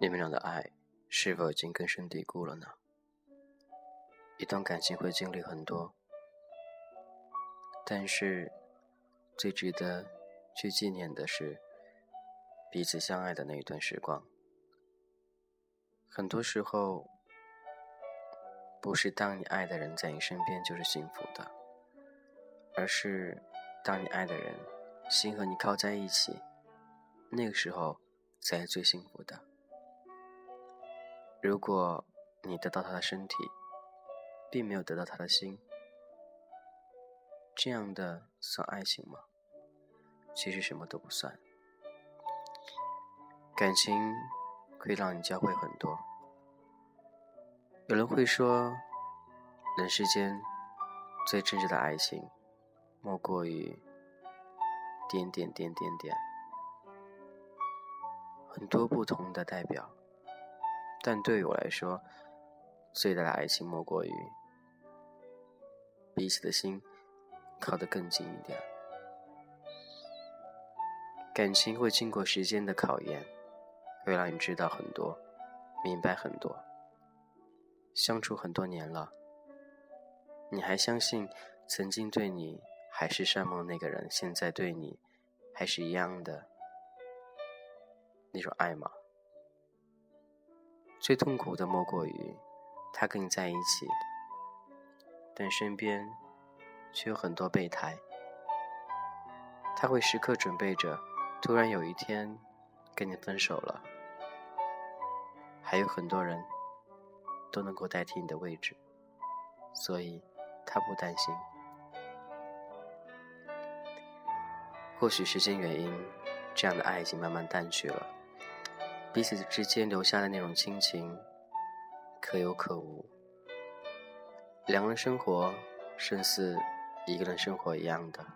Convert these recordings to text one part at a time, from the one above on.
你们俩的爱是否已经根深蒂固了呢？一段感情会经历很多，但是最值得去纪念的是彼此相爱的那一段时光。很多时候，不是当你爱的人在你身边就是幸福的，而是当你爱的人心和你靠在一起，那个时候才是最幸福的。如果你得到他的身体，并没有得到他的心，这样的算爱情吗？其实什么都不算。感情可以让你教会很多。有人会说，人世间最真挚的爱情，莫过于点点点点点，很多不同的代表。但对于我来说，最大的爱情莫过于彼此的心靠得更近一点。感情会经过时间的考验，会让你知道很多，明白很多。相处很多年了，你还相信曾经对你海誓山盟那个人，现在对你还是一样的那种爱吗？最痛苦的莫过于，他跟你在一起，但身边却有很多备胎。他会时刻准备着，突然有一天跟你分手了。还有很多人都能够代替你的位置，所以他不担心。或许时间原因，这样的爱已经慢慢淡去了。彼此之间留下的那种亲情，可有可无。两个人生活，胜似一个人生活一样的。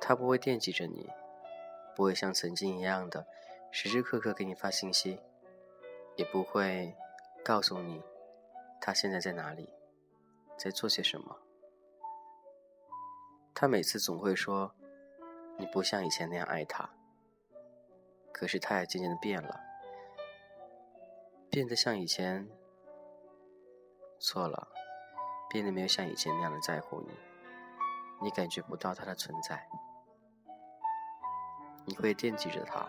他不会惦记着你，不会像曾经一样的时时刻刻给你发信息，也不会告诉你他现在在哪里，在做些什么。他每次总会说，你不像以前那样爱他。可是他也渐渐的变了，变得像以前，错了，变得没有像以前那样的在乎你，你感觉不到他的存在，你会惦记着他，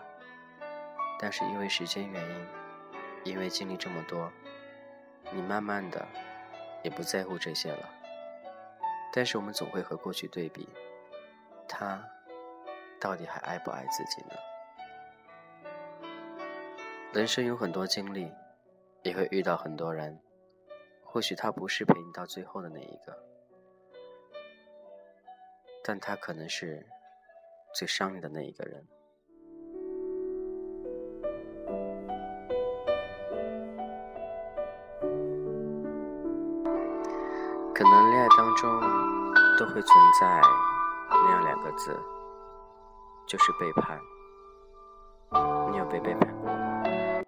但是因为时间原因，因为经历这么多，你慢慢的也不在乎这些了，但是我们总会和过去对比，他到底还爱不爱自己呢？人生有很多经历，也会遇到很多人。或许他不是陪你到最后的那一个，但他可能是最伤你的那一个人。可能恋爱当中都会存在那样两个字，就是背叛。你有被背叛过吗？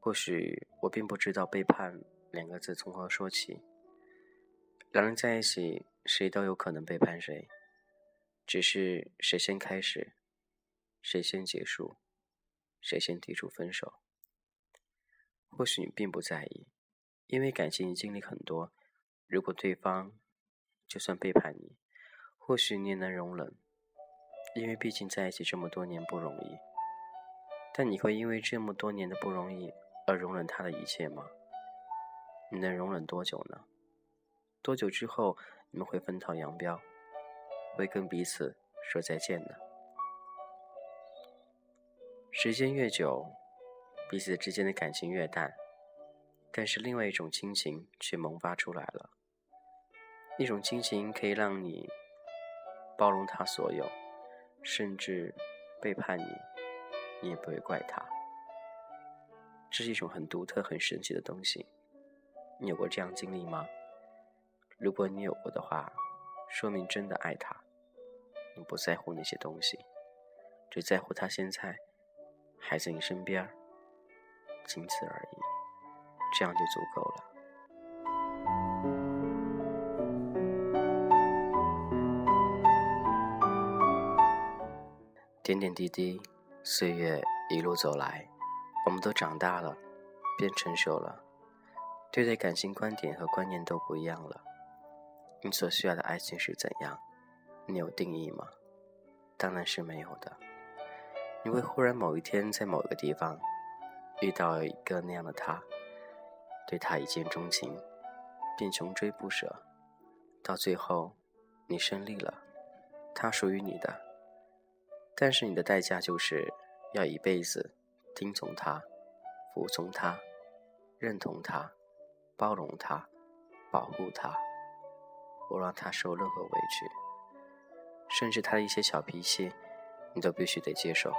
或许我并不知道“背叛”两个字从何说起。两人在一起，谁都有可能背叛谁，只是谁先开始，谁先结束，谁先提出分手。或许你并不在意，因为感情经历很多。如果对方就算背叛你，或许你也能容忍，因为毕竟在一起这么多年不容易。但你会因为这么多年的不容易？而容忍他的一切吗？你能容忍多久呢？多久之后你们会分道扬镳，会跟彼此说再见呢？时间越久，彼此之间的感情越淡，但是另外一种亲情却萌发出来了。一种亲情可以让你包容他所有，甚至背叛你，你也不会怪他。这是一种很独特、很神奇的东西。你有过这样经历吗？如果你有过的话，说明真的爱他。你不在乎那些东西，只在乎他现在还在你身边，仅此而已，这样就足够了。点点滴滴，岁月一路走来，我们都长大了，变成熟了，对待感情观点和观念都不一样了。你所需要的爱情是怎样？你有定义吗？当然是没有的。你会忽然某一天在某个地方遇到一个那样的他，对他一见钟情，便穷追不舍，到最后你胜利了，他属于你的。但是你的代价就是要一辈子听从他、服从他、认同他、包容他、保护他，不让他受任何委屈，甚至他的一些小脾气，你都必须得接受。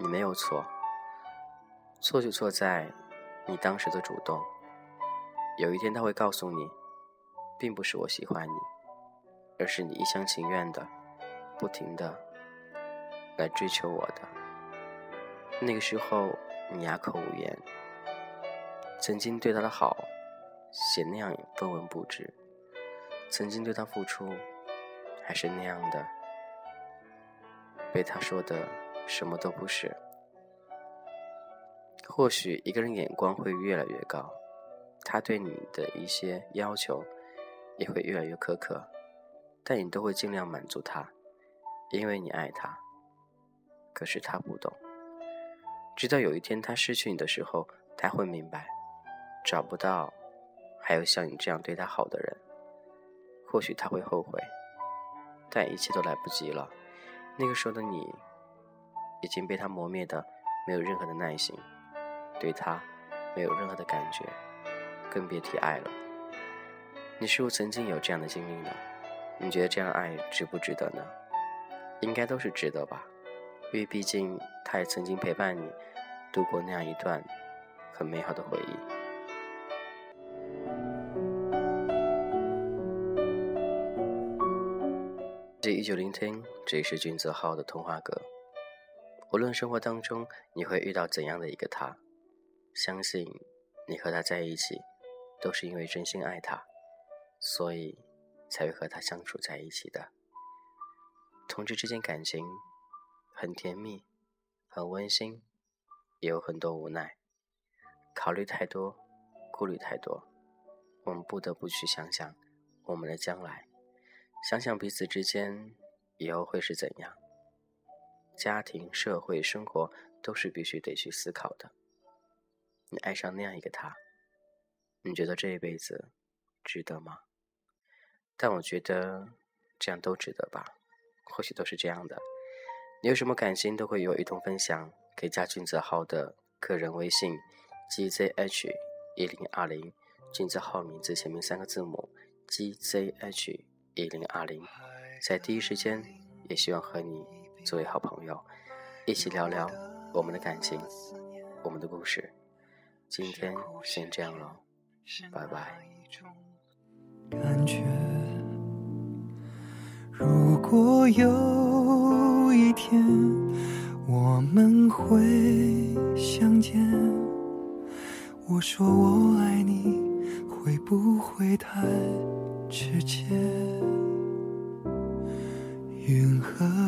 你没有错，错就错在你当时的主动。有一天他会告诉你，并不是我喜欢你，而是你一厢情愿的。不停的来追求我的，那个时候你哑口无言。曾经对他的好，写那样分文不值；曾经对他付出，还是那样的，被他说的什么都不是。或许一个人眼光会越来越高，他对你的一些要求也会越来越苛刻，但你都会尽量满足他。因为你爱他，可是他不懂。直到有一天他失去你的时候，他会明白，找不到还有像你这样对他好的人。或许他会后悔，但一切都来不及了。那个时候的你，已经被他磨灭的没有任何的耐心，对他没有任何的感觉，更别提爱了。你是否曾经有这样的经历呢？你觉得这样爱值不值得呢？应该都是值得吧，因为毕竟他也曾经陪伴你度过那样一段很美好的回忆。这依旧聆听，这里是君泽浩的童话阁。无论生活当中你会遇到怎样的一个他，相信你和他在一起，都是因为真心爱他，所以才会和他相处在一起的。同志之间感情很甜蜜，很温馨，也有很多无奈。考虑太多，顾虑太多，我们不得不去想想我们的将来，想想彼此之间以后会是怎样。家庭、社会、生活都是必须得去思考的。你爱上那样一个他，你觉得这一辈子值得吗？但我觉得这样都值得吧。或许都是这样的。你有什么感情都会有一同分享，可以加君子号的个人微信 gzh 一零二零，君子号名字前面三个字母 gzh 一零二零，在第一时间也希望和你作为好朋友，一起聊聊我们的感情，我们的故事。今天先这样喽，拜拜。感觉。如果有一天我们会相见，我说我爱你，会不会太直接？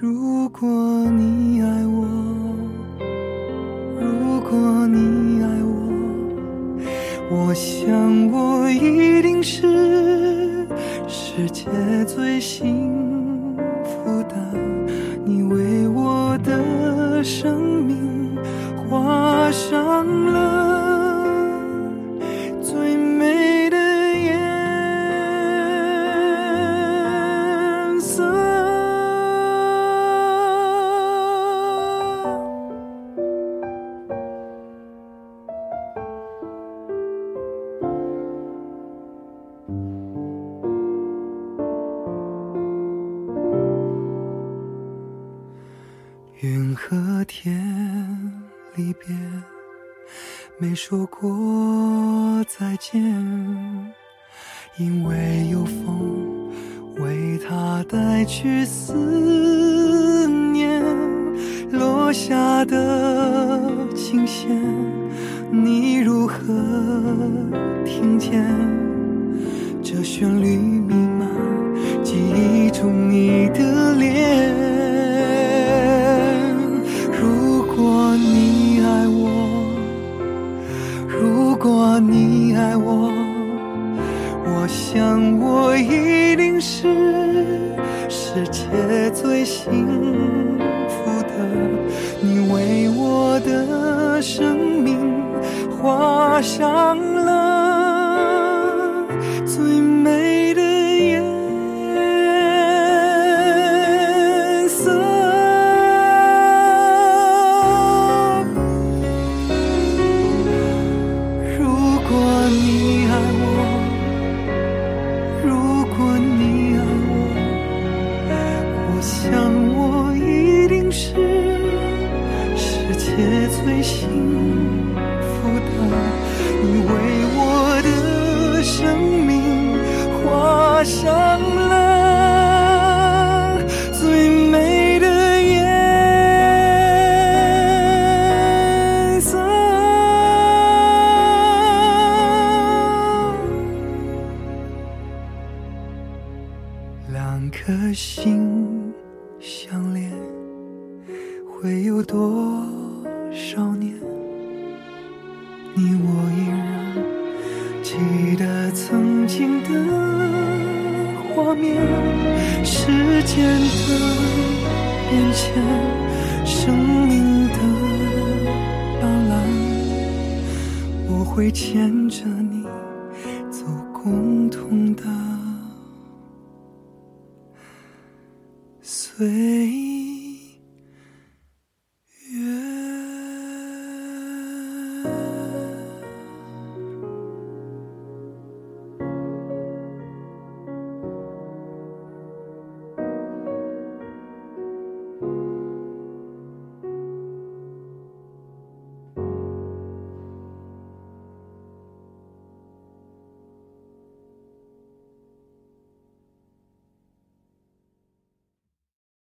如果你爱我，如果你爱我，我想我一定是世界最幸。和天离别，没说过再见，因为有风为他带去思念，落下的琴弦，你如何听见？这旋律世界最幸福的。你为我的生命画上了幸福的，你为我的生命画上了画面，时间的变迁，生命的斑斓，我会牵着你走共同的